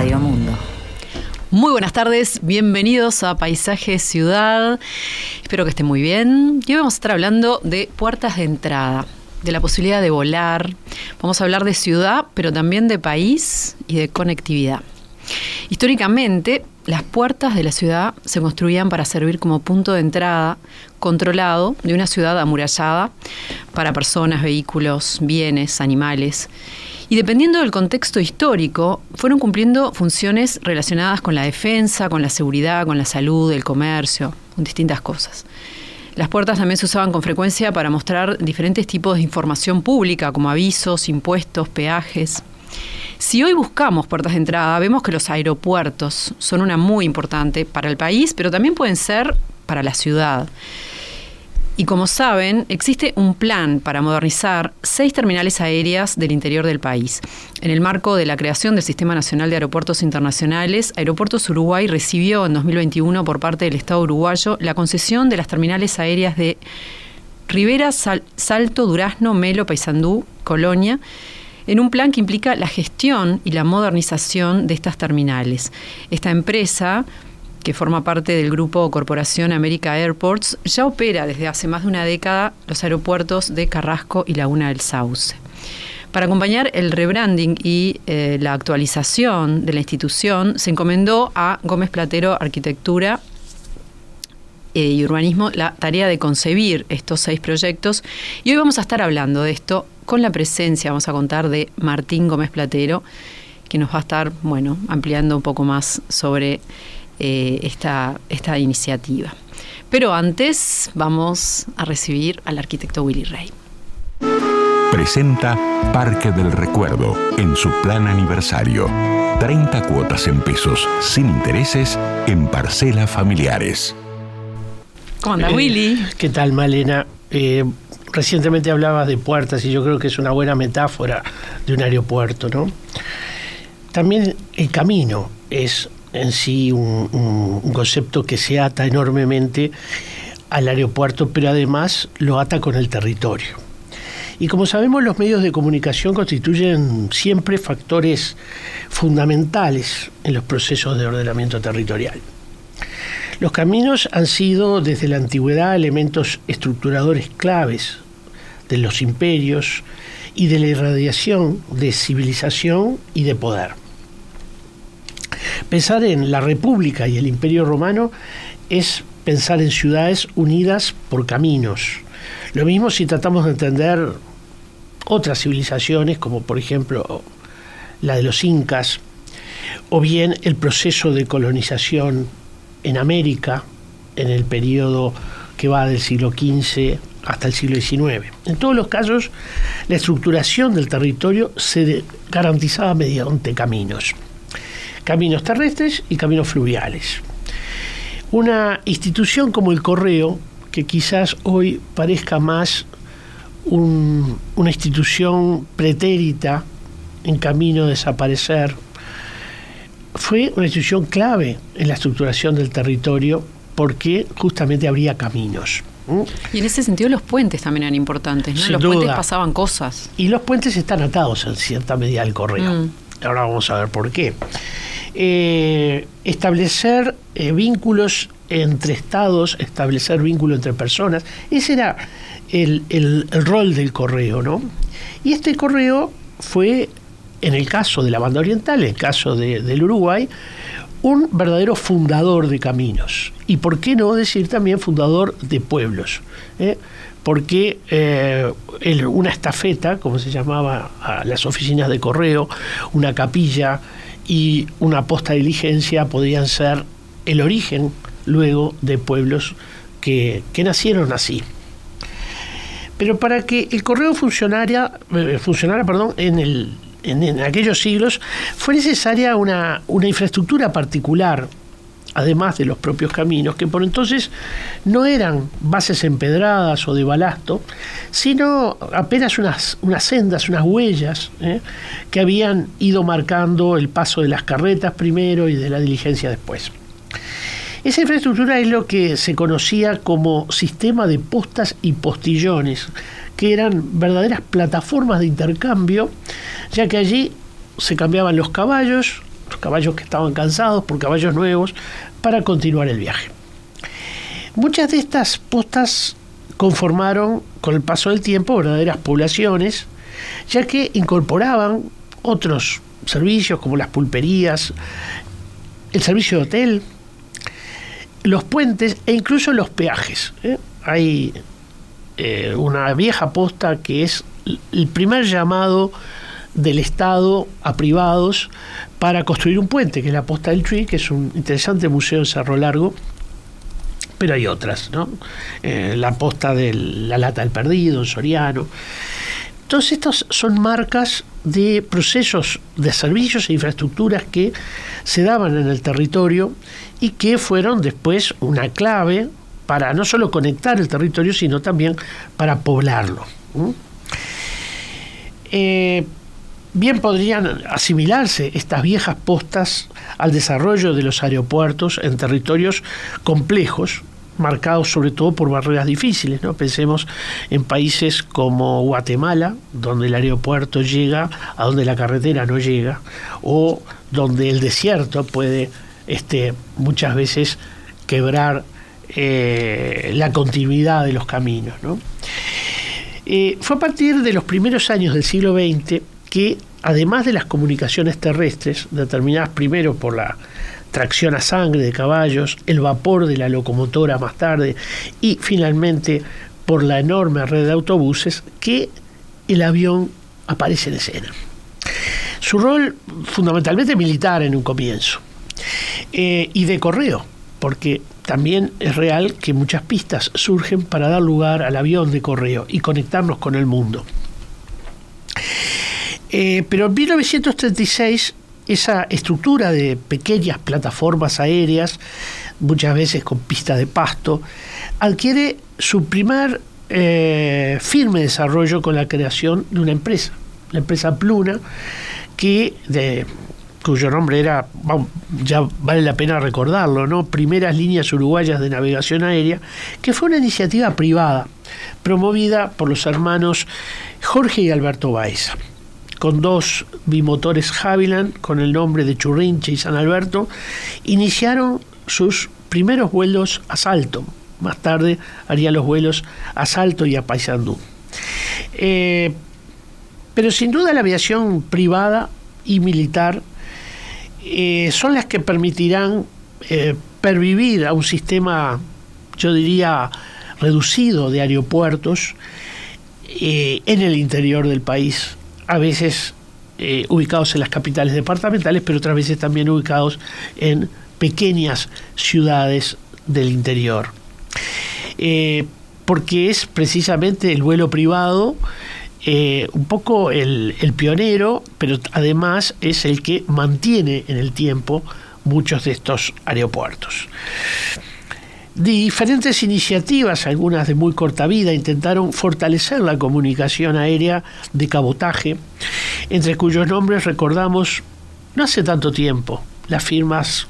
Radio Mundo. Muy buenas tardes, bienvenidos a Paisaje Ciudad. Espero que estén muy bien. Y hoy vamos a estar hablando de puertas de entrada, de la posibilidad de volar. Vamos a hablar de ciudad, pero también de país y de conectividad. Históricamente, las puertas de la ciudad se construían para servir como punto de entrada controlado de una ciudad amurallada para personas, vehículos, bienes, animales. Y dependiendo del contexto histórico, fueron cumpliendo funciones relacionadas con la defensa, con la seguridad, con la salud, el comercio, con distintas cosas. Las puertas también se usaban con frecuencia para mostrar diferentes tipos de información pública, como avisos, impuestos, peajes. Si hoy buscamos puertas de entrada, vemos que los aeropuertos son una muy importante para el país, pero también pueden ser para la ciudad. Y como saben, existe un plan para modernizar seis terminales aéreas del interior del país. En el marco de la creación del Sistema Nacional de Aeropuertos Internacionales, Aeropuertos Uruguay recibió en 2021 por parte del Estado uruguayo la concesión de las terminales aéreas de Rivera, Salto, Durazno, Melo, Paysandú, Colonia, en un plan que implica la gestión y la modernización de estas terminales. Esta empresa que forma parte del grupo Corporación América Airports, ya opera desde hace más de una década los aeropuertos de Carrasco y Laguna del Sauce. Para acompañar el rebranding y eh, la actualización de la institución, se encomendó a Gómez Platero Arquitectura eh, y Urbanismo la tarea de concebir estos seis proyectos. Y hoy vamos a estar hablando de esto con la presencia, vamos a contar, de Martín Gómez Platero, que nos va a estar, bueno, ampliando un poco más sobre eh, esta, esta iniciativa. Pero antes vamos a recibir al arquitecto Willy Rey. Presenta Parque del Recuerdo en su plan aniversario. 30 cuotas en pesos sin intereses en parcelas familiares. ¿Cómo anda, Willy? ¿Qué tal, Malena? Eh, recientemente hablabas de puertas y yo creo que es una buena metáfora de un aeropuerto, ¿no? También el camino es en sí un, concepto que se ata enormemente al aeropuerto, pero además lo ata con el territorio. Y como sabemos, los medios de comunicación constituyen siempre factores fundamentales en los procesos de ordenamiento territorial. Los caminos han sido desde la antigüedad elementos estructuradores claves de los imperios y de la irradiación de civilización y de poder. Pensar en la República y el Imperio Romano es pensar en ciudades unidas por caminos. Lo mismo si tratamos de entender otras civilizaciones, como por ejemplo la de los incas, o bien el proceso de colonización en América en el periodo que va del siglo XV hasta el siglo XIX. En todos los casos, la estructuración del territorio se garantizaba mediante caminos caminos terrestres y caminos fluviales. Una institución como el correo, que quizás hoy parezca más una institución pretérita en camino a desaparecer, fue una institución clave en la estructuración del territorio porque justamente habría caminos. Y en ese sentido los puentes también eran importantes, ¿no? los puentes pasaban cosas. Y los puentes están atados en cierta medida al correo. Mm. Ahora vamos a ver por qué. Eh, establecer eh, vínculos entre estados, establecer vínculos entre personas. Ese era el, rol del correo, ¿no? Y este correo fue, en el caso de la banda oriental, en el caso del Uruguay, un verdadero fundador de caminos. Y por qué no decir también fundador de pueblos. ¿eh? Porque una estafeta, como se llamaba a las oficinas de correo, una capilla, y una posta de diligencia podían ser el origen luego de pueblos que, nacieron así. Pero para que el correo funcionara, eh, funcionara perdón, en, el, en, aquellos siglos, fue necesaria una, una infraestructura particular, además de los propios caminos, que por entonces no eran bases empedradas o de balasto, sino apenas unas, unas sendas, unas huellas ¿eh? que habían ido marcando el paso de las carretas primero y de la diligencia después. Esa infraestructura es lo que se conocía como sistema de postas y postillones, que eran verdaderas plataformas de intercambio, ya que allí se cambiaban los caballos, los caballos que estaban cansados por caballos nuevos, para continuar el viaje. Muchas de estas postas conformaron con el paso del tiempo verdaderas poblaciones, ya que incorporaban otros servicios como las pulperías, el servicio de hotel, los puentes e incluso los peajes. ¿eh? Hay eh, una vieja posta que es el primer llamado del Estado a privados para construir un puente, que es la Posta del Tree, que es un interesante museo en Cerro Largo, pero hay otras, ¿no? Eh, la posta de la Lata del Perdido, en Soriano. Todas estas son marcas de procesos de servicios e infraestructuras que se daban en el territorio y que fueron después una clave para no solo conectar el territorio, sino también para poblarlo. Eh, bien podrían asimilarse estas viejas postas al desarrollo de los aeropuertos en territorios complejos, marcados sobre todo por barreras difíciles. ¿no? Pensemos en países como Guatemala, donde el aeropuerto llega a donde la carretera no llega, o donde el desierto puede este, muchas veces quebrar eh, la continuidad de los caminos. Eh, fue a partir de los primeros años del siglo XX que, además de las comunicaciones terrestres, determinadas primero por la tracción a sangre de caballos, el vapor de la locomotora más tarde y finalmente por la enorme red de autobuses, que el avión aparece en escena. Su rol fundamentalmente militar en un comienzo eh, y de correo, porque también es real que muchas pistas surgen para dar lugar al avión de correo y conectarnos con el mundo. Eh, pero en 1936 esa estructura de pequeñas plataformas aéreas, muchas veces con pista de pasto, adquiere su primer eh, firme desarrollo con la creación de una empresa, la empresa Pluna, que de, cuyo nombre era, ya vale la pena recordarlo, ¿no? Primeras líneas uruguayas de navegación aérea, que fue una iniciativa privada promovida por los hermanos Jorge y Alberto Baeza con dos bimotores Haviland con el nombre de Churrinche y San Alberto, iniciaron sus primeros vuelos a Salto. Más tarde haría los vuelos a Salto y a Paysandú. Eh, pero sin duda la aviación privada y militar eh, son las que permitirán eh, pervivir a un sistema, yo diría, reducido de aeropuertos en el interior del país a veces eh, ubicados en las capitales departamentales, pero otras veces también ubicados en pequeñas ciudades del interior. Eh, porque es precisamente el vuelo privado eh, un poco el, pionero, pero además es el que mantiene en el tiempo muchos de estos aeropuertos. Diferentes iniciativas, algunas de muy corta vida, intentaron fortalecer la comunicación aérea de cabotaje, entre cuyos nombres recordamos no hace tanto tiempo las firmas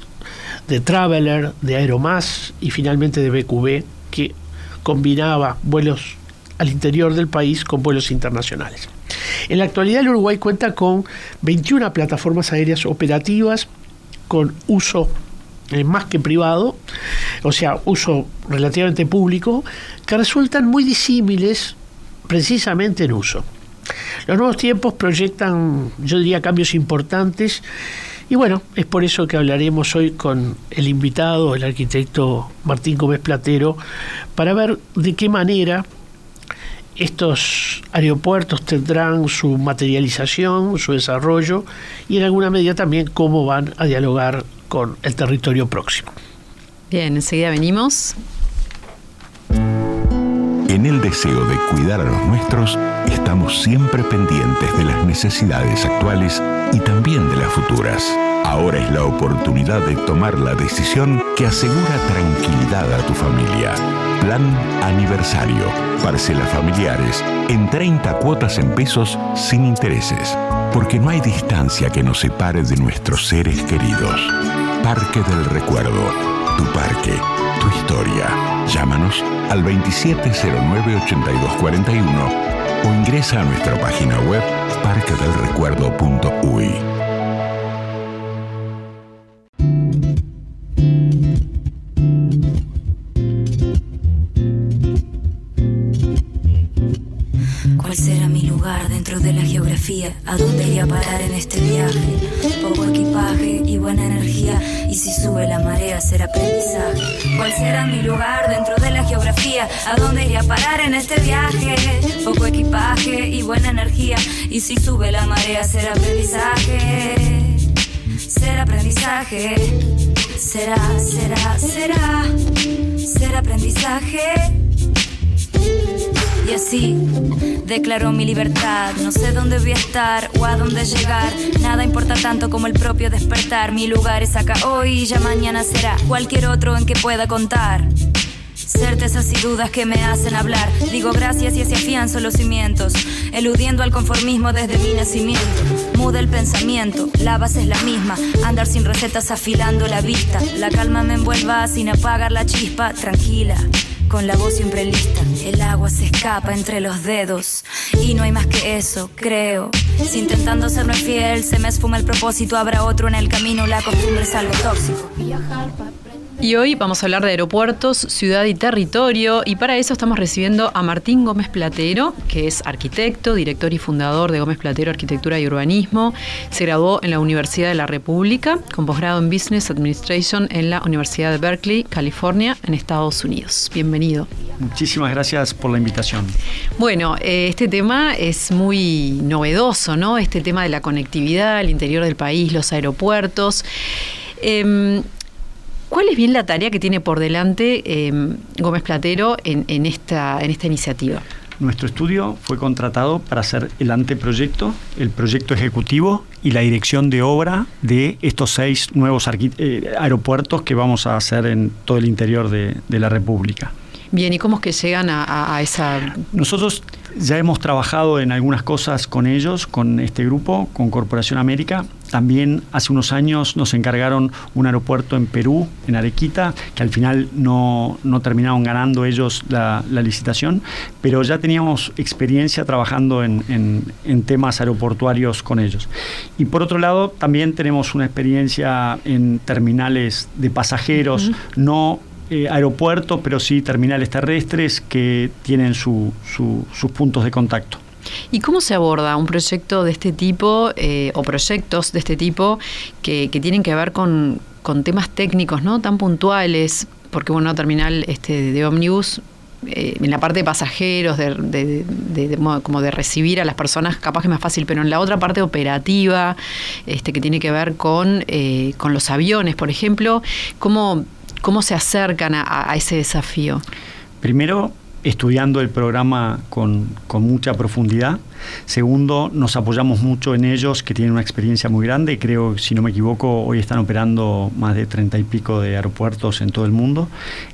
de Traveler, de Aeromas y finalmente de BQB, que combinaba vuelos al interior del país con vuelos internacionales. En la actualidad el Uruguay cuenta con 21 plataformas aéreas operativas con uso eh, más que privado, o sea, uso relativamente público, que resultan muy disímiles precisamente en uso. Los nuevos tiempos proyectan, yo diría, cambios importantes y bueno, es por eso que hablaremos hoy con el invitado, el arquitecto Martín Gómez Platero, para ver de qué manera estos aeropuertos tendrán su materialización, su desarrollo y en alguna medida también cómo van a dialogar con el territorio próximo. Bien, enseguida venimos. En En el deseo de cuidar a los nuestros, estamos siempre pendientes de las necesidades actuales y también de las futuras. Ahora es la oportunidad de tomar la decisión que asegura tranquilidad a tu familia. Plan Aniversario. Parcelas familiares en 30 cuotas en pesos sin intereses. Porque no hay distancia que nos separe de nuestros seres queridos. Parque del Recuerdo. Tu parque. Tu historia. Llámanos al 2709-8241 o ingresa a nuestra página web parquedelrecuerdo.uy. dentro de la geografía? ¿A dónde iré a parar en este viaje? Poco equipaje y buena energía. Y si sube la marea será aprendizaje. ¿Cuál será mi lugar dentro de la geografía? ¿A dónde iré a parar en este viaje? Poco equipaje y buena energía. Y si sube la marea será aprendizaje. Será aprendizaje. Será, será, será. Será aprendizaje. Y así declaro mi libertad. No sé dónde voy a estar o a dónde llegar. Nada importa tanto como el propio despertar. Mi lugar es acá hoy y ya mañana será cualquier otro en que pueda contar. Certezas y dudas que me hacen hablar. Digo gracias y así afianzo los cimientos. Eludiendo al conformismo desde mi nacimiento. Muda el pensamiento, la base es la misma. Andar sin recetas afilando la vista. La calma me envuelva sin apagar la chispa. Tranquila con la voz siempre lista. El agua se escapa entre los dedos y no hay más que eso, creo. Si intentando serme fiel se me esfuma el propósito, habrá otro en el camino, la costumbre es algo tóxico. Y hoy vamos a hablar de aeropuertos, ciudad y territorio. Y para eso estamos recibiendo a Martín Gómez Platero, que es arquitecto, director y fundador de Gómez Platero Arquitectura y Urbanismo. Se graduó en la Universidad de la República, con posgrado en Business Administration en la Universidad de Berkeley, California, en Estados Unidos. Bienvenido. Muchísimas gracias por la invitación. Bueno, eh, este tema es muy novedoso, ¿no? Este tema de la conectividad, el interior del país, los aeropuertos. Eh, ¿Cuál es bien la tarea que tiene por delante eh, Gómez Platero en, en, esta, en esta iniciativa? Nuestro estudio fue contratado para hacer el anteproyecto, el proyecto ejecutivo y la dirección de obra de estos seis nuevos eh, aeropuertos que vamos a hacer en todo el interior de, de la República. Bien, ¿y cómo es que llegan a, a, esa...? Nosotros ya hemos trabajado en algunas cosas con ellos, con este grupo, con Corporación América. También hace unos años nos encargaron un aeropuerto en Perú, en Arequita, que al final no, no terminaron ganando ellos la, la, licitación, pero ya teníamos experiencia trabajando en, en, en, temas aeroportuarios con ellos. Y por otro lado, también tenemos una experiencia en terminales de pasajeros, uh -huh. no eh, aeropuertos, pero sí terminales terrestres que tienen su, su, sus puntos de contacto. ¿Y cómo se aborda un proyecto de este tipo eh, o proyectos de este tipo que, tienen que ver con, con, temas técnicos no tan puntuales? Porque bueno, terminal este, de ómnibus eh, en la parte de pasajeros, de, como de recibir a las personas, capaz que es más fácil, pero en la otra parte operativa, este, que tiene que ver con, eh, con los aviones, por ejemplo, ¿cómo, cómo se acercan a, a ese desafío? Primero, estudiando el programa con, con, mucha profundidad. Segundo, nos apoyamos mucho en ellos, que tienen una experiencia muy grande. Creo, si no me equivoco, hoy están operando más de treinta y pico de aeropuertos en todo el mundo.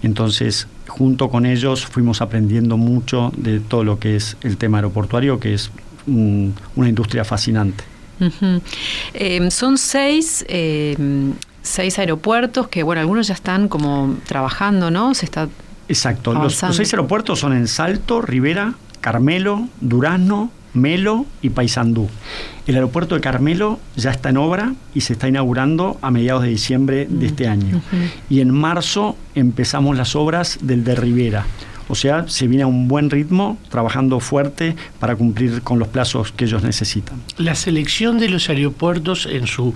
Entonces, junto con ellos fuimos aprendiendo mucho de todo lo que es el tema aeroportuario, que es un, una industria fascinante. Eh, son seis... Eh, seis aeropuertos que, bueno, algunos ya están como trabajando, ¿no? Se está Exacto. Los, los, seis aeropuertos son en Salto, Rivera, Carmelo, Durazno, Melo y Paysandú. El aeropuerto de Carmelo ya está en obra y se está inaugurando a mediados de diciembre de este año. Uh -huh. Y en marzo empezamos las obras del de Rivera. O sea, se viene a un buen ritmo, trabajando fuerte para cumplir con los plazos que ellos necesitan. La selección de los aeropuertos en su,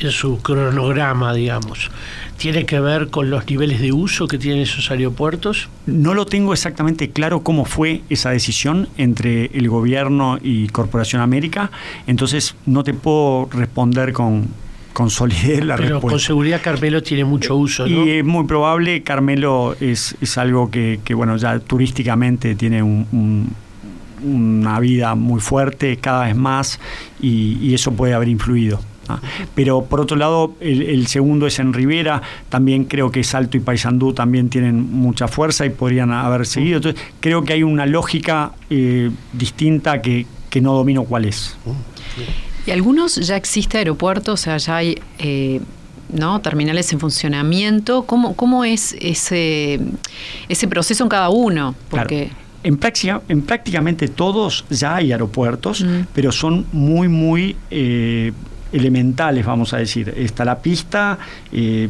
en su cronograma, digamos, ¿tiene que ver con los niveles de uso que tienen esos aeropuertos? No lo tengo exactamente claro cómo fue esa decisión entre el gobierno y Corporación América, entonces no te puedo responder con, con solidez la Pero respuesta. con seguridad Carmelo tiene mucho uso, ¿no? Y es muy probable, Carmelo es, es algo que, que, bueno, ya turísticamente tiene un- un- una vida muy fuerte cada vez más y, y eso puede haber influido. ¿Ah? Pero por otro lado, el, el segundo es en Rivera, también creo que Salto y Paysandú también tienen mucha fuerza y podrían haber seguido. Entonces, creo que hay una lógica eh, distinta que, que no domino cuál es. Y algunos ya existe aeropuertos, o sea, ya hay eh, ¿no? terminales en funcionamiento. ¿Cómo, cómo es ese, ese proceso en cada uno? Claro. Porque En, práctica- en prácticamente todos ya hay aeropuertos, Mm. pero son muy, muy eh, elementales, vamos a decir. Está la pista, eh,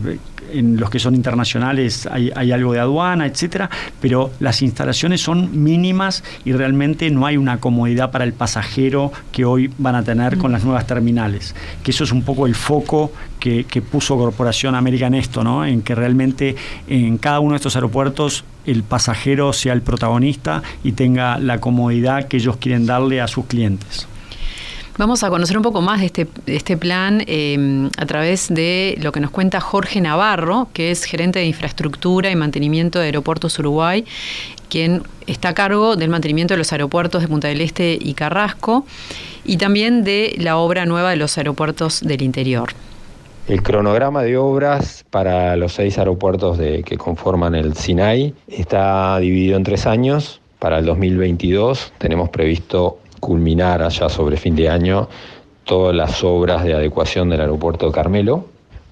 en los que son internacionales hay, hay algo de aduana, etcétera, pero las instalaciones son mínimas y realmente no hay una comodidad para el pasajero que hoy van a tener con las nuevas terminales. Que eso es un poco el foco que, que puso Corporación América en esto, ¿no? En que realmente en cada uno de estos aeropuertos el pasajero sea el protagonista y tenga la comodidad que ellos quieren darle a sus clientes. Vamos a conocer un poco más de este, este plan eh, a través de lo que nos cuenta Jorge Navarro, que es gerente de infraestructura y mantenimiento de Aeropuertos Uruguay, quien está a cargo del mantenimiento de los aeropuertos de Punta del Este y Carrasco, y también de la obra nueva de los aeropuertos del interior. El cronograma de obras para los seis aeropuertos que conforman el SINAI está dividido en tres años. Para el 2022 tenemos previsto culminar allá sobre fin de año todas las obras de adecuación del aeropuerto de Carmelo.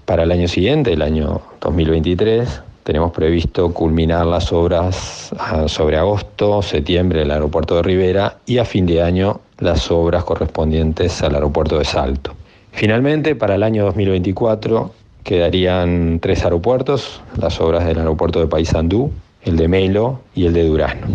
Para el año siguiente, el año 2023, tenemos previsto culminar las obras ah, sobre agosto, septiembre del aeropuerto de Rivera y a fin de año las obras correspondientes al aeropuerto de Salto. Finalmente, para el año 2024 quedarían tres aeropuertos, las obras del aeropuerto de Paysandú, el de Melo y el de Durazno.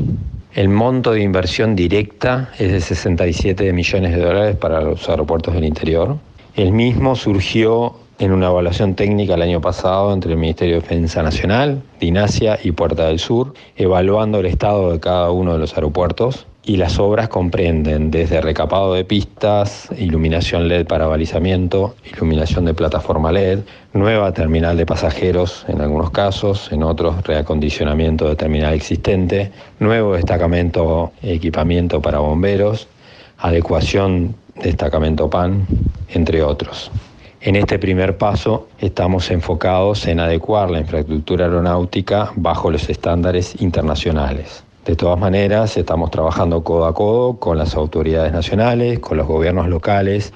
El monto de inversión directa es de 67 millones de dólares para los aeropuertos del interior. El mismo surgió en una evaluación técnica el año pasado entre el Ministerio de Defensa Nacional, Dinasia y Puerta del Sur, evaluando el estado de cada uno de los aeropuertos. Y las obras comprenden desde recapado de pistas, iluminación LED para balizamiento, iluminación de plataforma LED, nueva terminal de pasajeros en algunos casos, en otros reacondicionamiento de terminal existente, nuevo destacamento equipamiento para bomberos, adecuación destacamento PAN, entre otros. En este primer paso estamos enfocados en adecuar la infraestructura aeronáutica bajo los estándares internacionales. De todas maneras, estamos trabajando codo a codo con las autoridades nacionales, con los gobiernos locales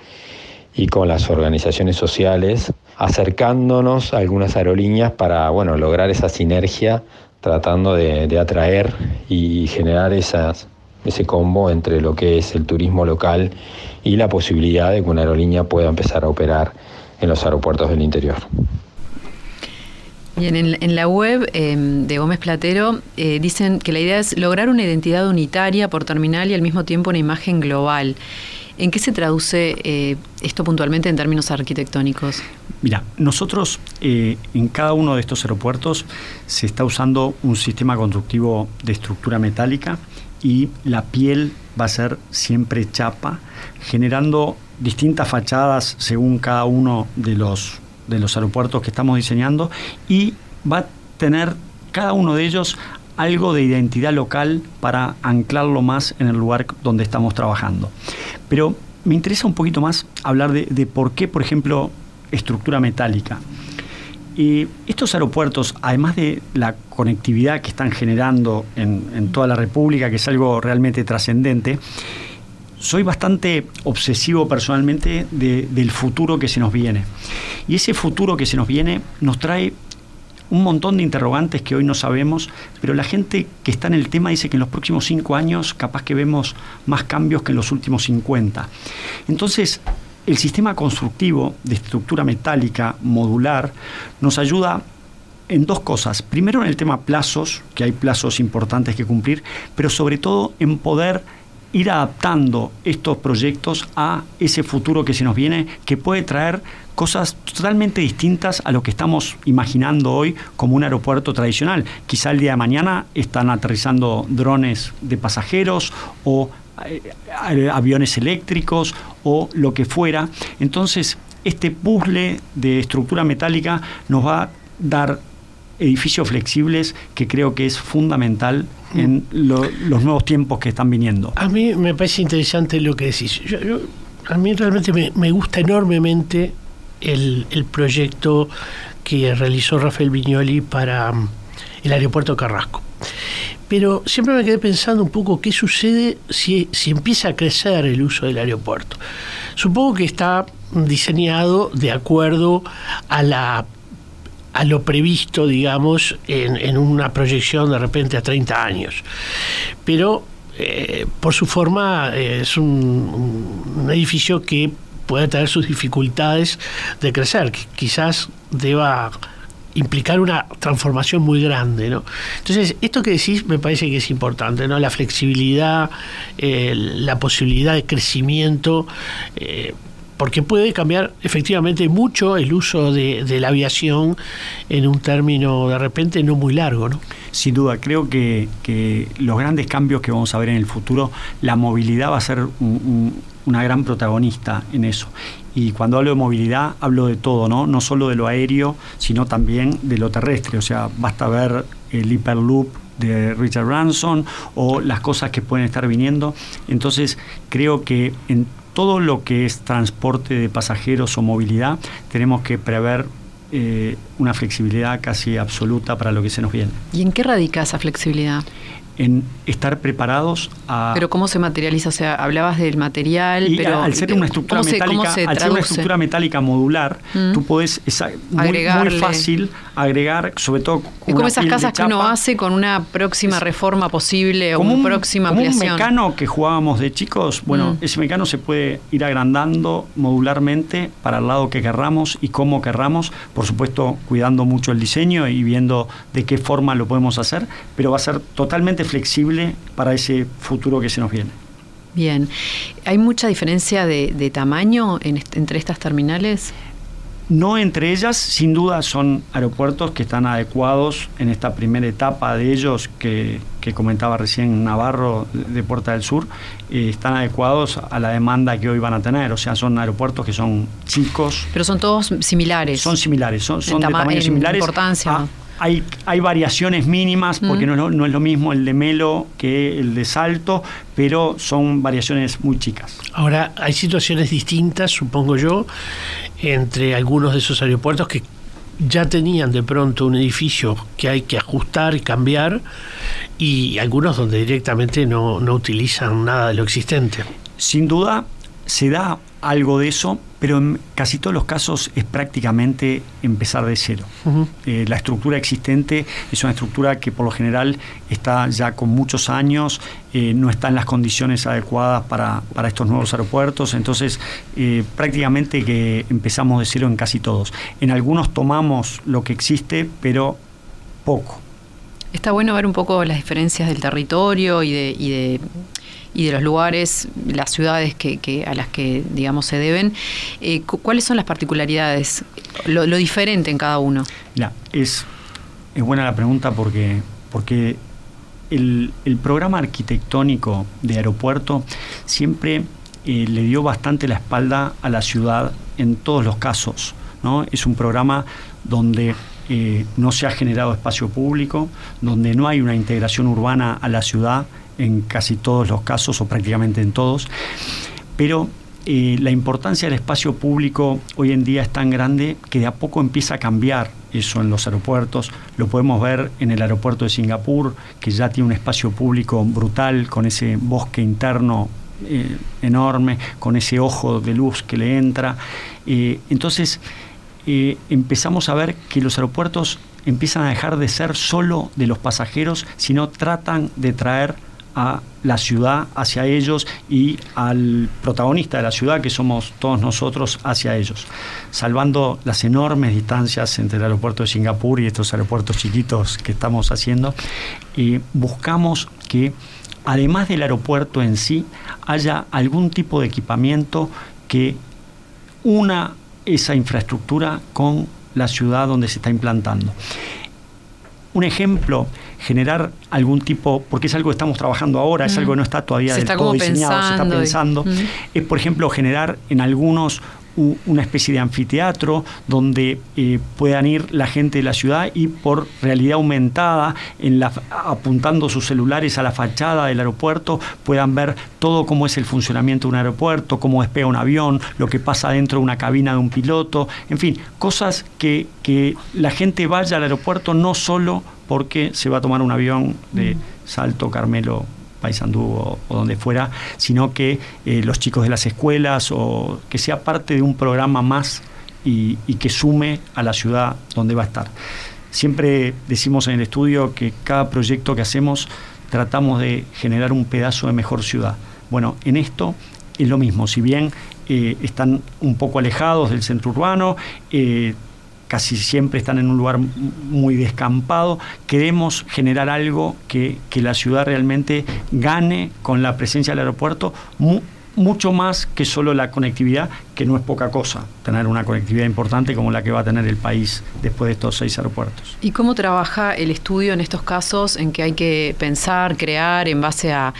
y con las organizaciones sociales, acercándonos a algunas aerolíneas para bueno, lograr esa sinergia, tratando de, atraer y generar ese combo entre lo que es el turismo local y la posibilidad de que una aerolínea pueda empezar a operar en los aeropuertos del interior. Bien, en, la web eh, de Gómez Platero eh, dicen que la idea es lograr una identidad unitaria por terminal y al mismo tiempo una imagen global. ¿En qué se traduce eh, esto puntualmente en términos arquitectónicos? Mira, nosotros eh, en cada uno de estos aeropuertos se está usando un sistema constructivo de estructura metálica y la piel va a ser siempre chapa, generando distintas fachadas según cada uno de los, de los aeropuertos que estamos diseñando y va a tener cada uno de ellos algo de identidad local para anclarlo más en el lugar donde estamos trabajando. Pero me interesa un poquito más hablar de, de por qué, por ejemplo, estructura metálica. Y estos aeropuertos, además de la conectividad que están generando en, en toda la República, que es algo realmente trascendente, soy bastante obsesivo personalmente de, del futuro que se nos viene. Y ese futuro que se nos viene nos trae un montón de interrogantes que hoy no sabemos, pero la gente que está en el tema dice que en los próximos cinco años capaz que vemos más cambios que en los últimos 50. Entonces, el sistema constructivo de estructura metálica modular nos ayuda en dos cosas. Primero en el tema plazos, que hay plazos importantes que cumplir, pero sobre todo en poder ir adaptando estos proyectos a ese futuro que se nos viene, que puede traer cosas totalmente distintas a lo que estamos imaginando hoy como un aeropuerto tradicional. Quizá el día de mañana están aterrizando drones de pasajeros o eh, aviones eléctricos o lo que fuera. Entonces, este puzzle de estructura metálica nos va a dar edificios flexibles que creo que es fundamental en los nuevos tiempos que están viniendo. A mí me parece interesante lo que decís. a mí realmente me, gusta enormemente el, proyecto que realizó Rafael Viñoli para um, el aeropuerto Carrasco. Pero siempre me quedé pensando un poco qué sucede si, si empieza a crecer el uso del aeropuerto. Supongo que está diseñado de acuerdo a la a lo previsto, digamos, en, una proyección de repente a 30 años. Pero eh, por su forma eh, es un, edificio que puede tener sus dificultades de crecer, que quizás deba implicar una transformación muy grande, ¿no? Entonces, esto que decís me parece que es importante, ¿no? La flexibilidad, eh, la posibilidad de crecimiento, porque puede cambiar efectivamente mucho el uso de, la aviación en un término de repente no muy largo. ¿no? Sin duda, creo que, los grandes cambios que vamos a ver en el futuro, la movilidad va a ser una gran protagonista en eso. Y cuando hablo de movilidad, hablo de todo, ¿no? No solo de lo aéreo, sino también de lo terrestre. O sea, basta ver el Hyperloop de Richard Branson o las cosas que pueden estar viniendo. Entonces, creo que en todo lo que es transporte de pasajeros o movilidad, tenemos que prever eh, una flexibilidad casi absoluta para lo que se nos viene. ¿Y en qué radica esa flexibilidad? En estar preparados a... Pero ¿cómo se materializa? O sea, hablabas del material, pero... Al ser una estructura metálica, al ser una estructura metálica modular, mm. tú puedes muy, muy, fácil agregar, sobre todo... Es como esas casas que uno hace con una próxima reforma posible o una próxima como ampliación. un mecano que jugábamos de chicos, bueno, mm. ese mecano se puede ir agrandando modularmente para el lado que querramos y cómo querramos, por supuesto cuidando mucho el diseño y viendo de qué forma lo podemos hacer, pero va a ser totalmente flexible para ese futuro que se nos viene. Bien, ¿hay mucha diferencia de, tamaño entre estas terminales? No entre ellas, sin duda son aeropuertos que están adecuados en esta primera etapa de ellos que, comentaba recién Navarro de Puerta del Sur, eh, están adecuados a la demanda que hoy van a tener. O sea, son aeropuertos que son chicos. Pero son todos similares. Son similares, son, son de tamaño similares. Importancia hay, hay variaciones mínimas, porque no, no, es lo mismo el de Melo que el de Salto, pero son variaciones muy chicas. Ahora, hay situaciones distintas, supongo yo, entre algunos de esos aeropuertos que ya tenían de pronto un edificio que hay que ajustar y cambiar y algunos donde directamente no, no utilizan nada de lo existente. Sin duda, se da algo de eso, pero en casi todos los casos es prácticamente empezar de cero. Eh, la estructura existente es una estructura que por lo general está ya con muchos años, eh, no está en las condiciones adecuadas para, estos nuevos aeropuertos, entonces eh, prácticamente que empezamos de cero en casi todos. En algunos tomamos lo que existe, pero poco. Está bueno ver un poco las diferencias del territorio y de y de los lugares, las ciudades que, a las que, digamos, se deben. Eh, ¿Cuáles son las particularidades, lo, diferente en cada uno? Ya, es, es buena la pregunta porque, porque el, programa arquitectónico de aeropuerto siempre eh, le dio bastante la espalda a la ciudad en todos los casos. ¿no? Es un programa donde eh, no se ha generado espacio público, donde no hay una integración urbana a la ciudad en casi todos los casos o prácticamente en todos, pero eh, la importancia del espacio público hoy en día es tan grande que de a poco empieza a cambiar eso en los aeropuertos. Lo podemos ver en el aeropuerto de Singapur, que ya tiene un espacio público brutal con ese bosque interno eh, enorme, con ese ojo de luz que le entra. Eh, entonces, empezamos a ver que los aeropuertos empiezan a dejar de ser solo de los pasajeros, sino tratan de traer a la ciudad hacia ellos y al protagonista de la ciudad, que somos todos nosotros, hacia ellos, salvando las enormes distancias entre el aeropuerto de Singapur y estos aeropuertos chiquitos que estamos haciendo, y buscamos que, además del aeropuerto en sí, haya algún tipo de equipamiento que una esa infraestructura con la ciudad donde se está implantando. Un ejemplo generar algún tipo, porque es algo que estamos trabajando ahora, es algo que no está todavía del todo diseñado, se está pensando, es por ejemplo generar en algunos una especie de anfiteatro donde eh, puedan ir la gente de la ciudad y por realidad aumentada, en la, apuntando sus celulares a la fachada del aeropuerto, puedan ver todo cómo es el funcionamiento de un aeropuerto, cómo despega un avión, lo que pasa dentro de una cabina de un piloto, en fin, cosas que, que la gente vaya al aeropuerto no solo porque se va a tomar un avión de Salto, Carmelo, Paysandú o, donde fuera, sino que eh, los chicos de las escuelas o que sea parte de un programa más y, que sume a la ciudad donde va a estar. Siempre decimos en el estudio que cada proyecto que hacemos tratamos de generar un pedazo de mejor ciudad. Bueno, en esto es lo mismo, si bien eh, están un poco alejados del centro urbano, eh, casi siempre están en un lugar muy descampado. Queremos generar algo que, la ciudad realmente gane con la presencia del aeropuerto. mucho más que solo la conectividad, que no es poca cosa, tener una conectividad importante como la que va a tener el país después de estos seis aeropuertos. ¿Y cómo trabaja el estudio en estos casos en que hay que pensar, crear en base a,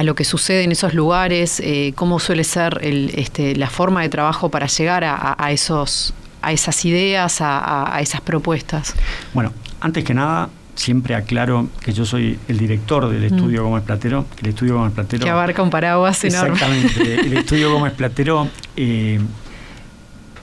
lo que sucede en esos lugares? Eh, ¿Cómo suele ser este, la forma de trabajo para llegar a esos a esas ideas, a, esas propuestas? Bueno, antes que nada, siempre aclaro que yo soy el director del estudio mm. Gómez Platero. El estudio Gómez Platero. Que abarca un paraguas enorme. Exactamente. el estudio Gómez Platero eh,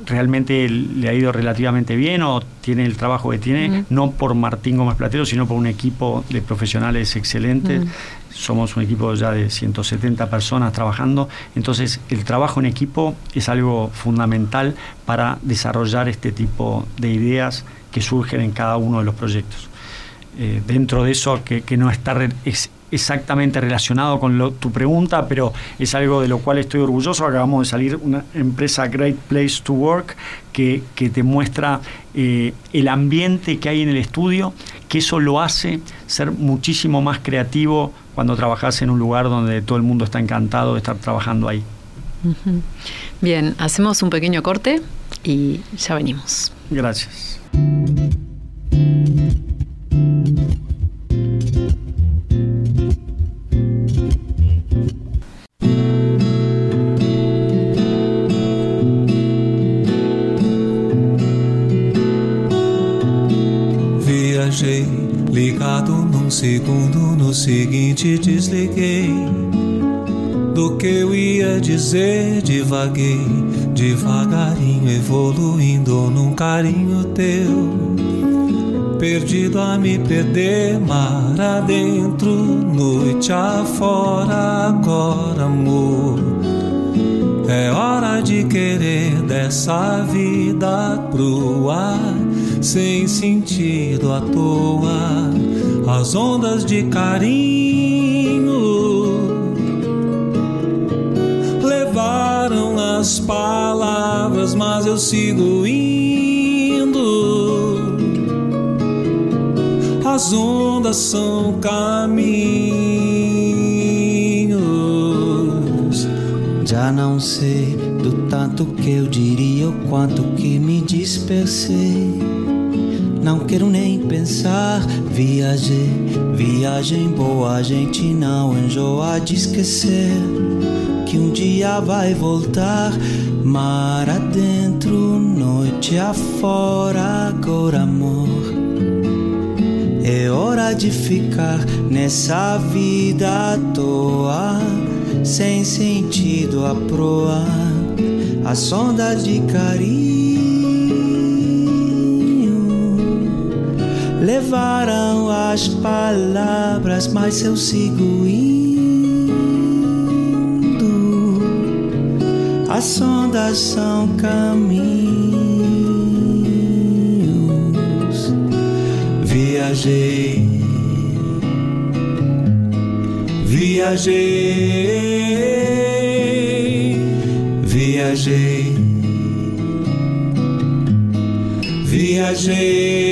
realmente le ha ido relativamente bien o tiene el trabajo que tiene, no por Martín Gómez Platero, sino por un equipo de profesionales excelentes. Somos un equipo ya de 170 personas trabajando, entonces el trabajo en equipo es algo fundamental para desarrollar este tipo de ideas que surgen en cada uno de los proyectos. Eh, dentro de eso, que, no está exactamente relacionado con tu pregunta, pero es algo de lo cual estoy orgulloso. Acabamos de salir una empresa Great Place to Work que, te muestra eh, el ambiente que hay en el estudio, que eso lo hace ser muchísimo más creativo cuando trabajas en un lugar donde todo el mundo está encantado de estar trabajando ahí. Bien, hacemos un pequeño corte y ya venimos. Gracias. Num segundo, no seguinte desliguei. Do que eu ia dizer, divaguei, devagarinho evoluindo num carinho teu. Perdido a me perder, mar adentro, noite afora, agora amor. É hora de querer dessa vida ar sem sentido à toa, as ondas de carinho levaram as palavras, mas eu sigo indo. As ondas são caminhos. Já não sei do tanto que eu diria, o quanto que me dispersei não quero nem pensar. Viajei, viagem boa, a gente não enjoa de esquecer que um dia vai voltar. Mar adentro, noite afora, agora amor. É hora de ficar nessa vida à toa, sem sentido a proa, a sonda de carinho levaram as palavras, mas eu sigo indo. As ondas são caminhos. Viajei, viajei, viajei, viajei.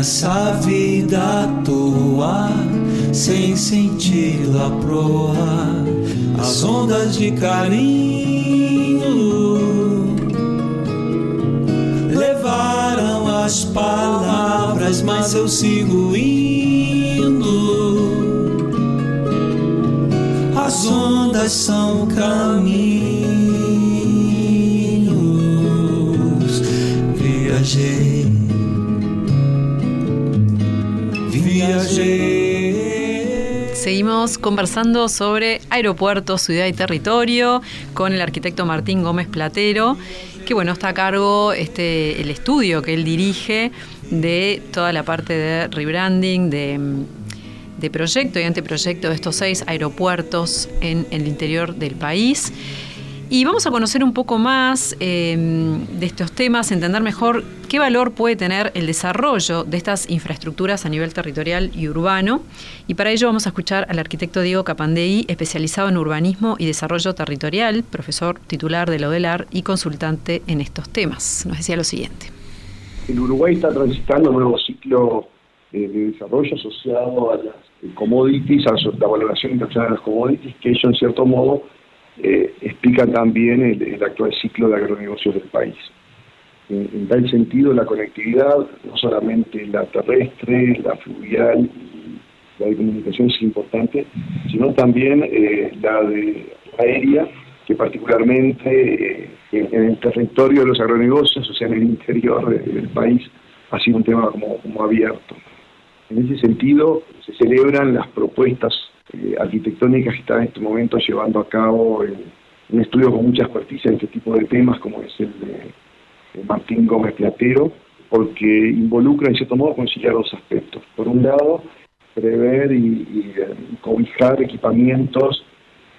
Nessa vida à toa, sem senti-la proa. As ondas de carinho levaram as palavras, mas eu sigo indo. As ondas são caminhos. Conversando sobre aeropuertos, ciudad y territorio con el arquitecto Martín Gómez Platero, que bueno, está a cargo este, el estudio que él dirige de toda la parte de rebranding, de, de proyecto y anteproyecto de estos seis aeropuertos en el interior del país. Y vamos a conocer un poco más eh, de estos temas, entender mejor qué valor puede tener el desarrollo de estas infraestructuras a nivel territorial y urbano. Y para ello vamos a escuchar al arquitecto Diego Capandei, especializado en urbanismo y desarrollo territorial, profesor titular de la ODELAR y consultante en estos temas. Nos decía lo siguiente. El Uruguay está transitando un nuevo ciclo eh, de desarrollo asociado a las eh, commodities, a la valoración internacional de las commodities, que ello en cierto modo eh, explica también el, actual ciclo de agronegocios del país. En, en, tal sentido, la conectividad, no solamente la terrestre, la fluvial la de comunicación es importante, sino también eh, la de aérea, que particularmente eh, en, el territorio de los agronegocios, o sea, en el interior de, del país, ha sido un tema como abierto. En ese sentido, se celebran las propuestas eh, arquitectónicas que están en este momento llevando a cabo un estudio con mucha experticia en este tipo de temas, como es el de, de Martín Gómez Platero, porque involucra en cierto modo conciliar dos aspectos. Por un lado, prever y, y, y cobijar equipamientos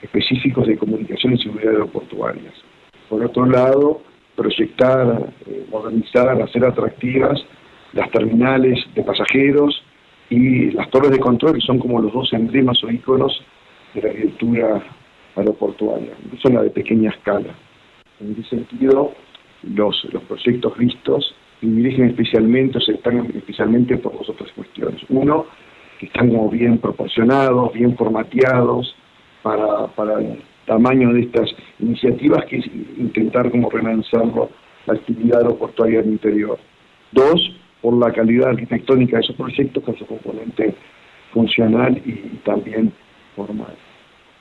específicos de comunicación y seguridad aeroportuarias. Por otro lado, proyectar, eh, modernizar, hacer atractivas las terminales de pasajeros y las torres de control, que son como los dos emblemas o íconos de la arquitectura aeroportuaria, son la de pequeña escala. En ese sentido, los, los proyectos vistos dirigen especialmente, o se están especialmente por dos otras cuestiones. Uno, que están como bien proporcionados, bien formateados para, para el tamaño de estas iniciativas, que es intentar como relanzar la actividad aeroportuaria del interior. Dos, por la calidad arquitectónica de esos proyectos con su componente funcional y también formal.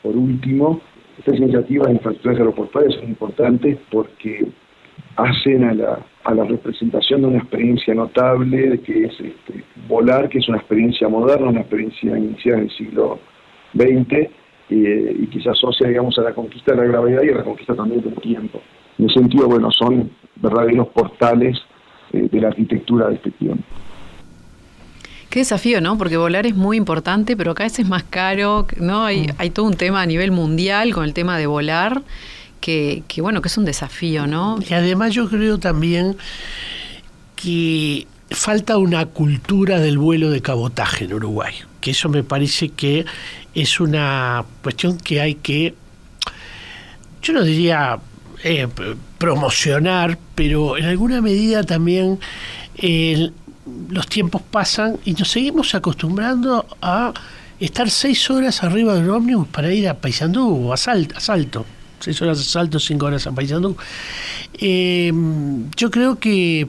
Por último, estas iniciativas de infraestructuras aeroportuarias son importantes porque hacen a la, a la representación de una experiencia notable, de que es este, volar, que es una experiencia moderna, una experiencia iniciada en el siglo XX y, y que se asocia, digamos, a la conquista de la gravedad y a la conquista también del tiempo. En ese sentido, bueno, son verdaderos portales eh, de la arquitectura de este tiempo. Qué desafío, ¿no? Porque volar es muy importante, pero cada vez es más caro, ¿no? Hay, mm. hay todo un tema a nivel mundial con el tema de volar, que, que, bueno, que es un desafío, ¿no? Y además yo creo también que falta una cultura del vuelo de cabotaje en Uruguay, que eso me parece que es una cuestión que hay que, yo no diría eh, promocionar, pero en alguna medida también eh, los tiempos pasan y nos seguimos acostumbrando a estar seis horas arriba de un ómnibus para ir a Paysandú o a, Salt, a Salto. Seis horas a Salto, cinco horas a Paysandú. Eh, yo creo que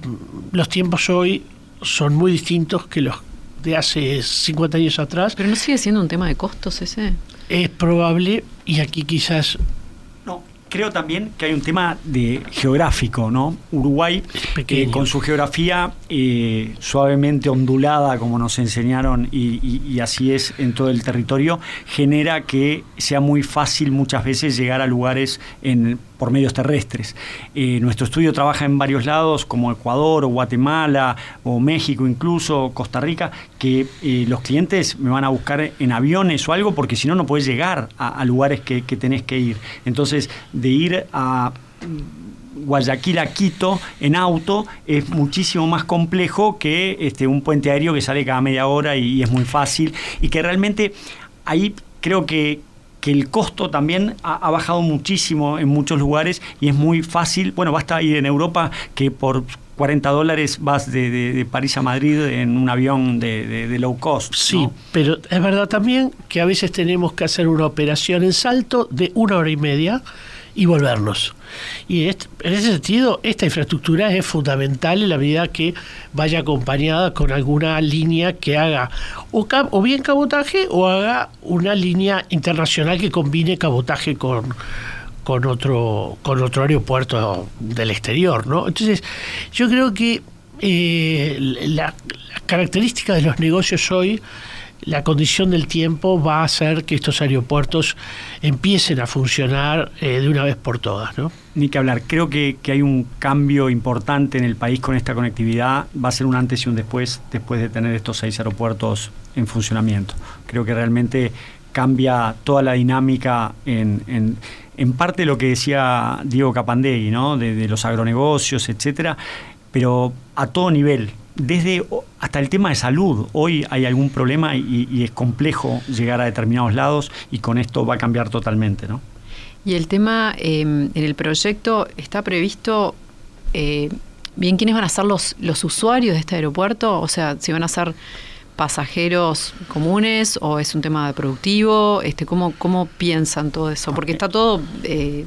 los tiempos hoy son muy distintos que los de hace 50 años atrás. Pero no sigue siendo un tema de costos ese. Es probable, y aquí quizás creo también que hay un tema de geográfico, ¿no? Uruguay, eh, con su geografía eh, suavemente ondulada, como nos enseñaron, y, y, y, así es en todo el territorio, genera que sea muy fácil muchas veces llegar a lugares en, por medios terrestres. Eh, nuestro estudio trabaja en varios lados, como Ecuador o Guatemala o México incluso, Costa Rica, que eh, los clientes me van a buscar en aviones o algo porque si no, no puedes llegar a, lugares que, tenés que ir. Entonces, de ir a Guayaquil a Quito en auto es muchísimo más complejo que este, un puente aéreo que sale cada media hora y, es muy fácil y que realmente ahí creo que que el costo también ha, ha, bajado muchísimo en muchos lugares y es muy fácil, bueno, basta ir en Europa que por 40 dólares vas de, de, de, París a Madrid en un avión de, de low cost. Sí, ¿no? pero es verdad también que a veces tenemos que hacer una operación en salto de una hora y media y volvernos. Y en ese sentido, esta infraestructura es fundamental en la medida que vaya acompañada con alguna línea que haga o, o bien cabotaje o haga una línea internacional que combine cabotaje con, con otro con otro aeropuerto del exterior, ¿no? Entonces, yo creo que eh, la, la, característica de los negocios hoy, la condición del tiempo va a hacer que estos aeropuertos empiecen a funcionar eh, de una vez por todas, ¿no? Ni que hablar, creo que, que, hay un cambio importante en el país con esta conectividad, va a ser un antes y un después, después de tener estos seis aeropuertos en funcionamiento. Creo que realmente cambia toda la dinámica en, en en parte lo que decía Diego Capandegui, ¿no? de, de los agronegocios, etcétera, pero a todo nivel, desde hasta el tema de salud. Hoy hay algún problema y, y, es complejo llegar a determinados lados y con esto va a cambiar totalmente, ¿no? Y el tema eh, en el proyecto está previsto eh, bien quiénes van a ser los, los usuarios de este aeropuerto, o sea, si van a ser pasajeros comunes o es un tema productivo? Este, ¿cómo, ¿Cómo piensan todo eso? Porque está todo, eh,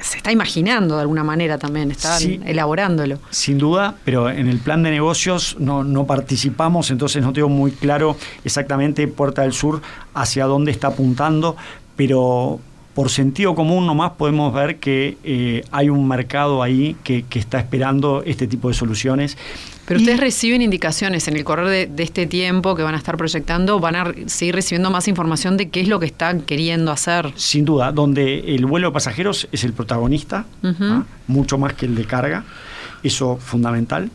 se está imaginando de alguna manera también, están sí, elaborándolo. Sin duda, pero en el plan de negocios no, no participamos, entonces no tengo muy claro exactamente Puerta del Sur hacia dónde está apuntando, pero por sentido común nomás podemos ver que eh, hay un mercado ahí que, que, está esperando este tipo de soluciones. Pero y, ustedes reciben indicaciones en el correr de, de, este tiempo que van a estar proyectando, van a seguir recibiendo más información de qué es lo que están queriendo hacer. Sin duda, donde el vuelo de pasajeros es el protagonista, uh -huh. ¿ah? mucho más que el de carga, eso fundamental.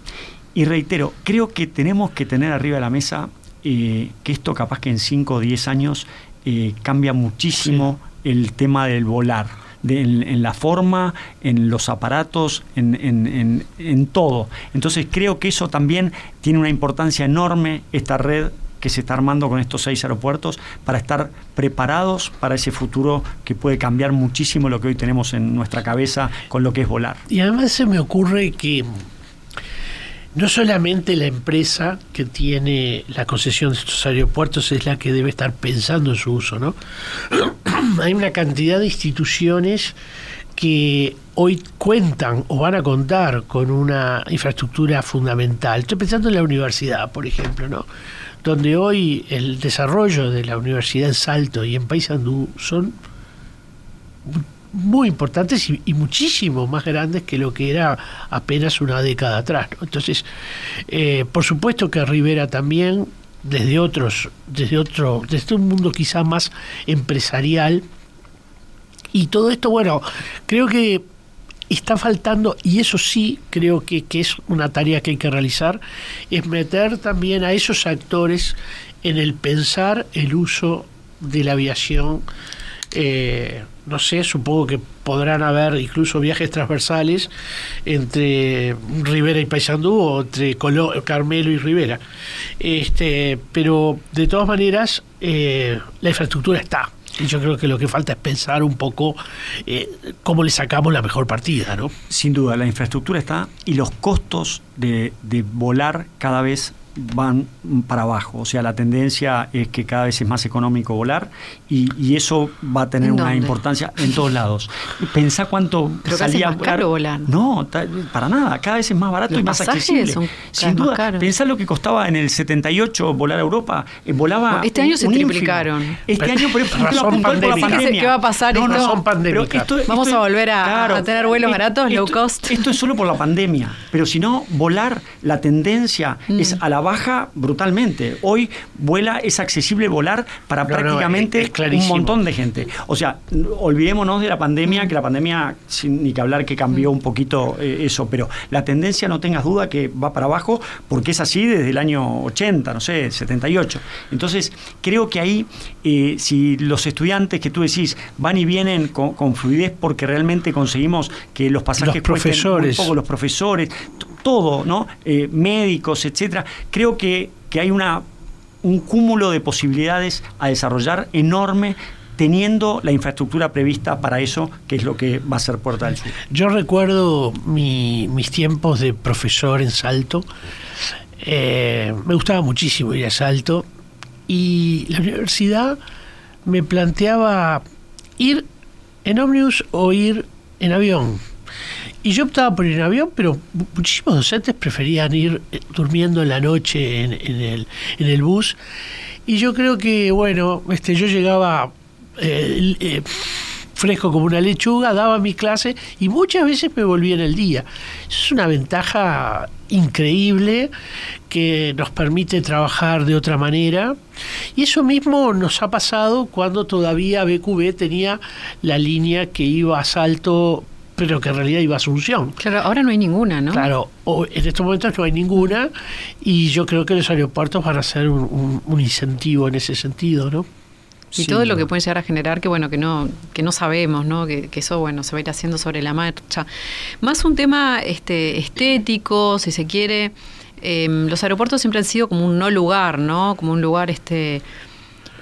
Y reitero, creo que tenemos que tener arriba de la mesa eh, que esto capaz que en 5 o 10 años eh, cambia muchísimo. Sí el tema del volar, en, en, la forma, en los aparatos, en, en, en, todo. Entonces creo que eso también tiene una importancia enorme, esta red que se está armando con estos seis aeropuertos para estar preparados para ese futuro que puede cambiar muchísimo lo que hoy tenemos en nuestra cabeza con lo que es volar. Y además se me ocurre que no solamente la empresa que tiene la concesión de estos aeropuertos es la que debe estar pensando en su uso, ¿no? Hay una cantidad de instituciones que hoy cuentan o van a contar con una infraestructura fundamental. Estoy pensando en la universidad, por ejemplo, ¿no? Donde hoy el desarrollo de la universidad en Salto y en Paysandú son muy importantes y, muchísimo más grandes que lo que era apenas una década atrás. Entonces, eh, por supuesto que Rivera también, desde otros, desde otro, desde un mundo quizá más empresarial, y todo esto, bueno, creo que está faltando, y eso sí creo que, que es una tarea que hay que realizar, es meter también a esos actores en el pensar el uso de la aviación eh, no sé, supongo que podrán haber incluso viajes transversales entre Rivera y Paysandú o entre Carmelo y Rivera. Este, pero de todas maneras, eh, la infraestructura está. Y yo creo que lo que falta es pensar un poco eh, cómo le sacamos la mejor partida, ¿no? Sin duda, la infraestructura está y los costos de, de volar cada vez van para abajo. O sea, la tendencia es que cada vez es más económico volar y, y eso va a tener una importancia en todos lados. Pensá cuánto Pero salía más caro volar. No, para nada. Cada vez es más barato Los y más accesible. Son Sin duda. Caros. Pensá lo que costaba en el 78 volar a Europa. Eh, volaba. Bueno, este año se triplicaron. Este año, por ejemplo, razón por la pandemia. ¿Qué va a pasar? No, esto? no son pandémicas. Esto, Vamos esto, a volver a, claro, a, tener vuelos baratos, esto, low cost. Esto es solo por la pandemia. Pero si no, volar, la tendencia mm. es a la baja brutal totalmente. Hoy vuela, es accesible volar para no, prácticamente no, es, es un montón de gente. O sea, olvidémonos de la pandemia, que la pandemia, sin ni que hablar que cambió un poquito eh, eso, pero la tendencia, no tengas duda, que va para abajo, porque es así desde el año 80, no sé, 78. Entonces, creo que ahí, eh, si los estudiantes que tú decís van y vienen con, con fluidez porque realmente conseguimos que los pasajes los profesores. un poco, los profesores, todo, ¿no? Eh, médicos, etcétera, creo que que hay una, un cúmulo de posibilidades a desarrollar enorme teniendo la infraestructura prevista para eso, que es lo que va a ser Puerta del Sur. Yo recuerdo mis tiempos de profesor en Salto. Eh, me gustaba muchísimo ir a Salto y la universidad me planteaba ir en ómnibus o ir en avión. Y yo optaba por ir en avión, pero muchísimos docentes preferían ir eh, durmiendo en la noche en, el, en el bus. Y yo creo que, bueno, este, yo llegaba eh, eh, fresco como una lechuga, daba mi clase y muchas veces me volvía en el día. es una ventaja increíble que nos permite trabajar de otra manera. Y eso mismo nos ha pasado cuando todavía BQB tenía la línea que iba a Salto pero que en realidad iba a Asunción. Claro, ahora no hay ninguna, ¿no? Claro, en estos momentos no hay ninguna y yo creo que los aeropuertos van a ser un, incentivo en ese sentido, ¿no? Y todo lo que puede llegar a generar que bueno que no que no sabemos, ¿no? Que, eso bueno se va a ir haciendo sobre la marcha. Más un tema este estético, si se quiere. Em, los aeropuertos siempre han sido como un no lugar, ¿no? Como un lugar este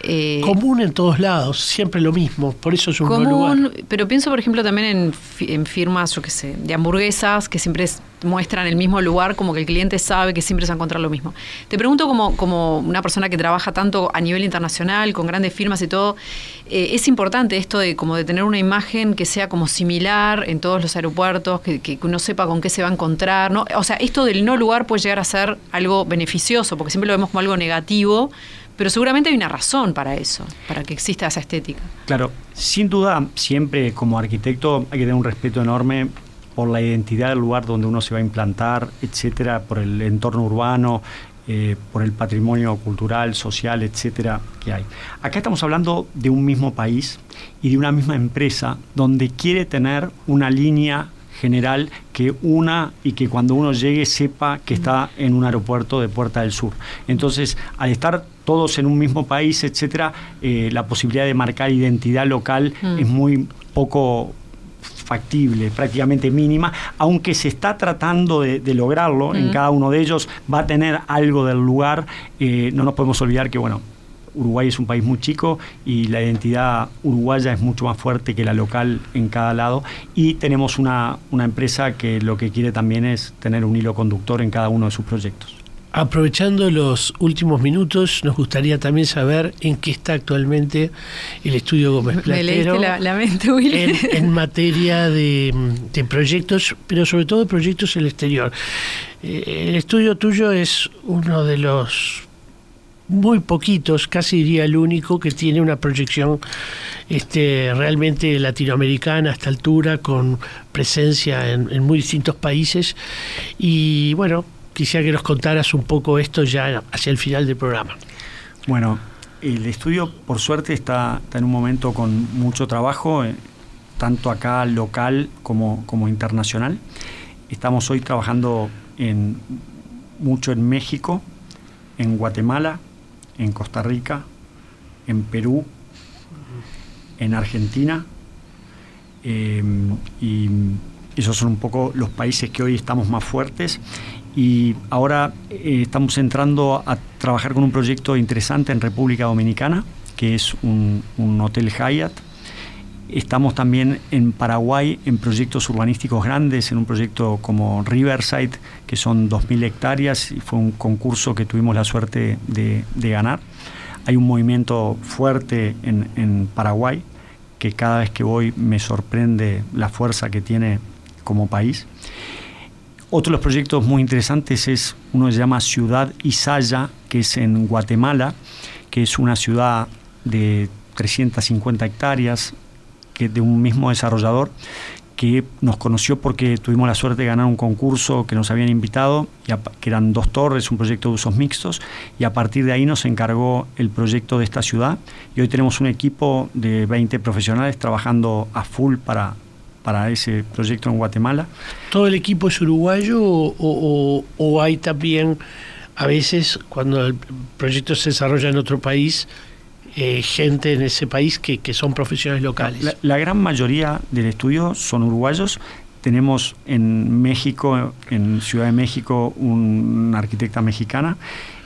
eh, común en todos lados, siempre lo mismo, por eso es un común, Pero pienso, por ejemplo, también en, firmas, yo qué sé, de hamburguesas que siempre muestran el mismo lugar, como que el cliente sabe que siempre se va a encontrar lo mismo. Te pregunto, como, como una persona que trabaja tanto a nivel internacional, con grandes firmas y todo, eh, ¿es importante esto de como de tener una imagen que sea como similar en todos los aeropuertos, que, que uno sepa con qué se va a encontrar? ¿no? O sea, esto del no lugar puede llegar a ser algo beneficioso, porque siempre lo vemos como algo negativo pero seguramente hay una razón para eso, para que exista esa estética. Claro, sin duda, siempre como arquitecto hay que tener un respeto enorme por la identidad del lugar donde uno se va a implantar, etcétera, por el entorno urbano, eh, por el patrimonio cultural, social, etcétera, que hay. Acá estamos hablando de un mismo país y de una misma empresa donde quiere tener una línea general que una y que cuando uno llegue sepa que está en un aeropuerto de Puerta del Sur. Entonces, al estar todos en un mismo país, etcétera, eh, la posibilidad de marcar identidad local mm. es muy poco factible, prácticamente mínima, aunque se está tratando de, lograrlo, en mm. cada uno de ellos va a tener algo del lugar, eh, no nos podemos olvidar que, bueno, Uruguay es un país muy chico y la identidad uruguaya es mucho más fuerte que la local en cada lado y tenemos una, una empresa que lo que quiere también es tener un hilo conductor en cada uno de sus proyectos. Aprovechando los últimos minutos, nos gustaría también saber en qué está actualmente el estudio Gómez Platero. la, mente, Willy. En, materia de, proyectos, pero sobre todo de proyectos en el exterior. Eh, el estudio tuyo es uno de los muy poquitos, casi diría el único, que tiene una proyección este, realmente latinoamericana a esta altura, con presencia en, muy distintos países. Y bueno, quisiera que nos contaras un poco esto ya hacia el final del programa. Bueno, el estudio, por suerte, está, en un momento con mucho trabajo, eh, tanto acá local como, como internacional. Estamos hoy trabajando en, mucho en México, en Guatemala, en Costa Rica, en Perú, en Argentina, eh, y esos son un poco los países que hoy estamos más fuertes. Y ahora eh, estamos entrando a trabajar con un proyecto interesante en República Dominicana, que es un, un hotel Hyatt. Estamos también en Paraguay en proyectos urbanísticos grandes, en un proyecto como Riverside, que son 2.000 hectáreas, y fue un concurso que tuvimos la suerte de, ganar. Hay un movimiento fuerte en, Paraguay, que cada vez que voy me sorprende la fuerza que tiene como país. Otro de los proyectos muy interesantes es uno que se llama Ciudad Isaya, que es en Guatemala, que es una ciudad de 350 hectáreas de un mismo desarrollador que nos conoció porque tuvimos la suerte de ganar un concurso que nos habían invitado, que eran dos torres, un proyecto de usos mixtos, y a partir de ahí nos encargó el proyecto de esta ciudad. Y hoy tenemos un equipo de 20 profesionales trabajando a full para, para ese proyecto en Guatemala. ¿Todo el equipo es uruguayo o, hay también, a veces, cuando el proyecto se desarrolla en otro país, eh, gente en ese país que, son profesionales locales? La, gran mayoría del estudio son uruguayos. Tenemos en México, en Ciudad de México, una arquitecta mexicana.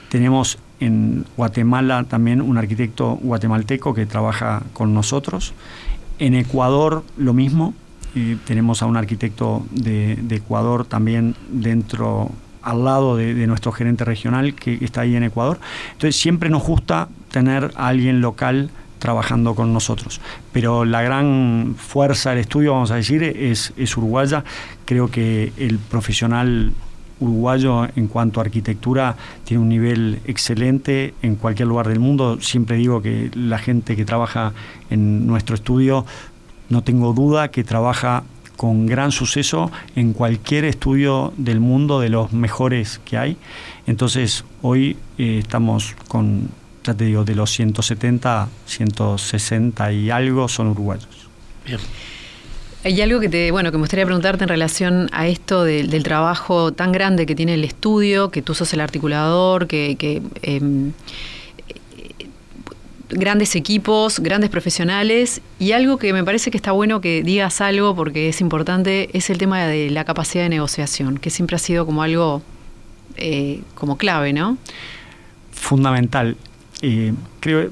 Tenemos en Guatemala también un arquitecto guatemalteco que trabaja con nosotros. En Ecuador lo mismo. tenemos a un arquitecto de, Ecuador también dentro, al lado de, nuestro gerente regional que está ahí en Ecuador. Entonces siempre nos gusta tener a alguien local trabajando con nosotros. Pero la gran fuerza del estudio, vamos a decir, es, es uruguaya. Creo que el profesional uruguayo en cuanto a arquitectura tiene un nivel excelente en cualquier lugar del mundo. Siempre digo que la gente que trabaja en nuestro estudio, no tengo duda que trabaja con gran suceso en cualquier estudio del mundo de los mejores que hay. Entonces, hoy eh, estamos con, ya te digo, de los 170, 160 y algo son uruguayos. Bien. Hay algo que te, bueno, que me gustaría preguntarte en relación a esto del trabajo tan grande que tiene el estudio, que tú sos el articulador, que, em, grandes equipos, grandes profesionales, y algo que me parece que está bueno que digas algo porque es importante, es el tema de la capacidad de negociación, que siempre ha sido como algo eh, como clave, ¿no? Fundamental. Eh, creo,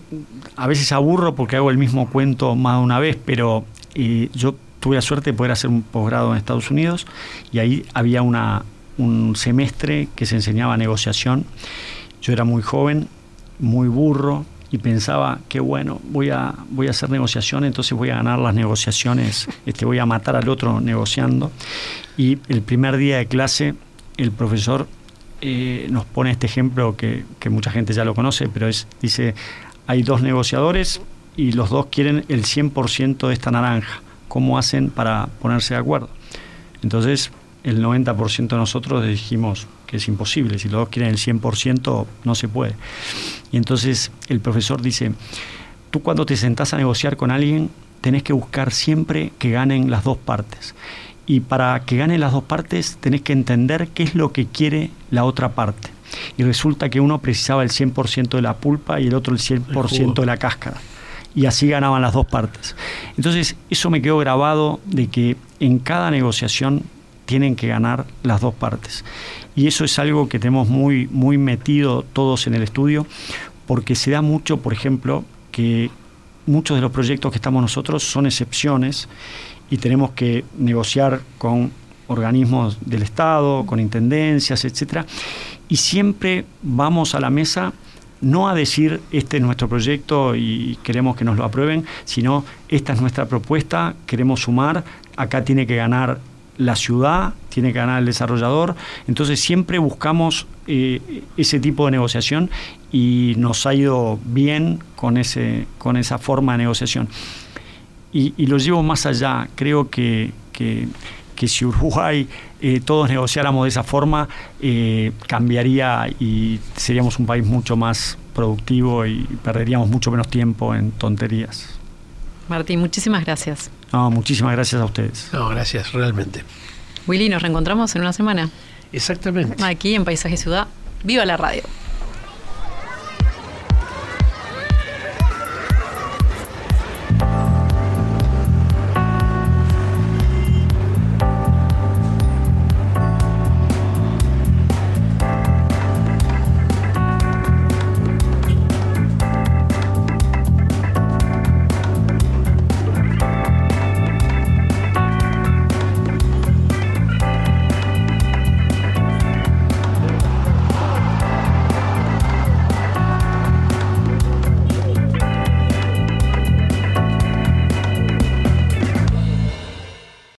a veces aburro porque hago el mismo cuento más de una vez, pero eh, yo tuve la suerte de poder hacer un posgrado en Estados Unidos y ahí había un semestre que se enseñaba negociación. Yo era muy joven, muy burro y pensaba que bueno, voy a, voy a hacer negociación, entonces voy a ganar las negociaciones, este, voy a matar al otro negociando. Y el primer día de clase el profesor eh, nos pone este ejemplo que, que mucha gente ya lo conoce, pero es, dice, hay dos negociadores y los dos quieren el 100% de esta naranja cómo hacen para ponerse de acuerdo. Entonces, el 90% de nosotros dijimos que es imposible, si los dos quieren el 100% no se puede. Y entonces el profesor dice, tú cuando te sentás a negociar con alguien, tenés que buscar siempre que ganen las dos partes. Y para que ganen las dos partes, tenés que entender qué es lo que quiere la otra parte. Y resulta que uno precisaba el 100% de la pulpa y el otro el 100% de la cáscara y así ganaban las dos partes. Entonces, eso me quedó grabado de que en cada negociación tienen que ganar las dos partes. Y eso es algo que tenemos muy, muy metido todos en el estudio, porque se da mucho, por ejemplo, que muchos de los proyectos que estamos nosotros son excepciones y tenemos que negociar con organismos del Estado, con intendencias, etcétera, y siempre vamos a la mesa no a decir este es nuestro proyecto y queremos que nos lo aprueben, sino esta es nuestra propuesta, queremos sumar, acá tiene que ganar la ciudad, tiene que ganar el desarrollador. Entonces siempre buscamos eh, ese tipo de negociación y nos ha ido bien con, ese, con esa forma de negociación. Y, lo llevo más allá, creo que, que, si Uruguay eh, todos negociáramos de esa forma, eh, cambiaría y seríamos un país mucho más productivo y perderíamos mucho menos tiempo en tonterías. Martín, muchísimas gracias. No, muchísimas gracias a ustedes. No, gracias, realmente. Willy, nos reencontramos en una semana. Exactamente. Aquí en Paisaje Ciudad. ¡Viva la radio!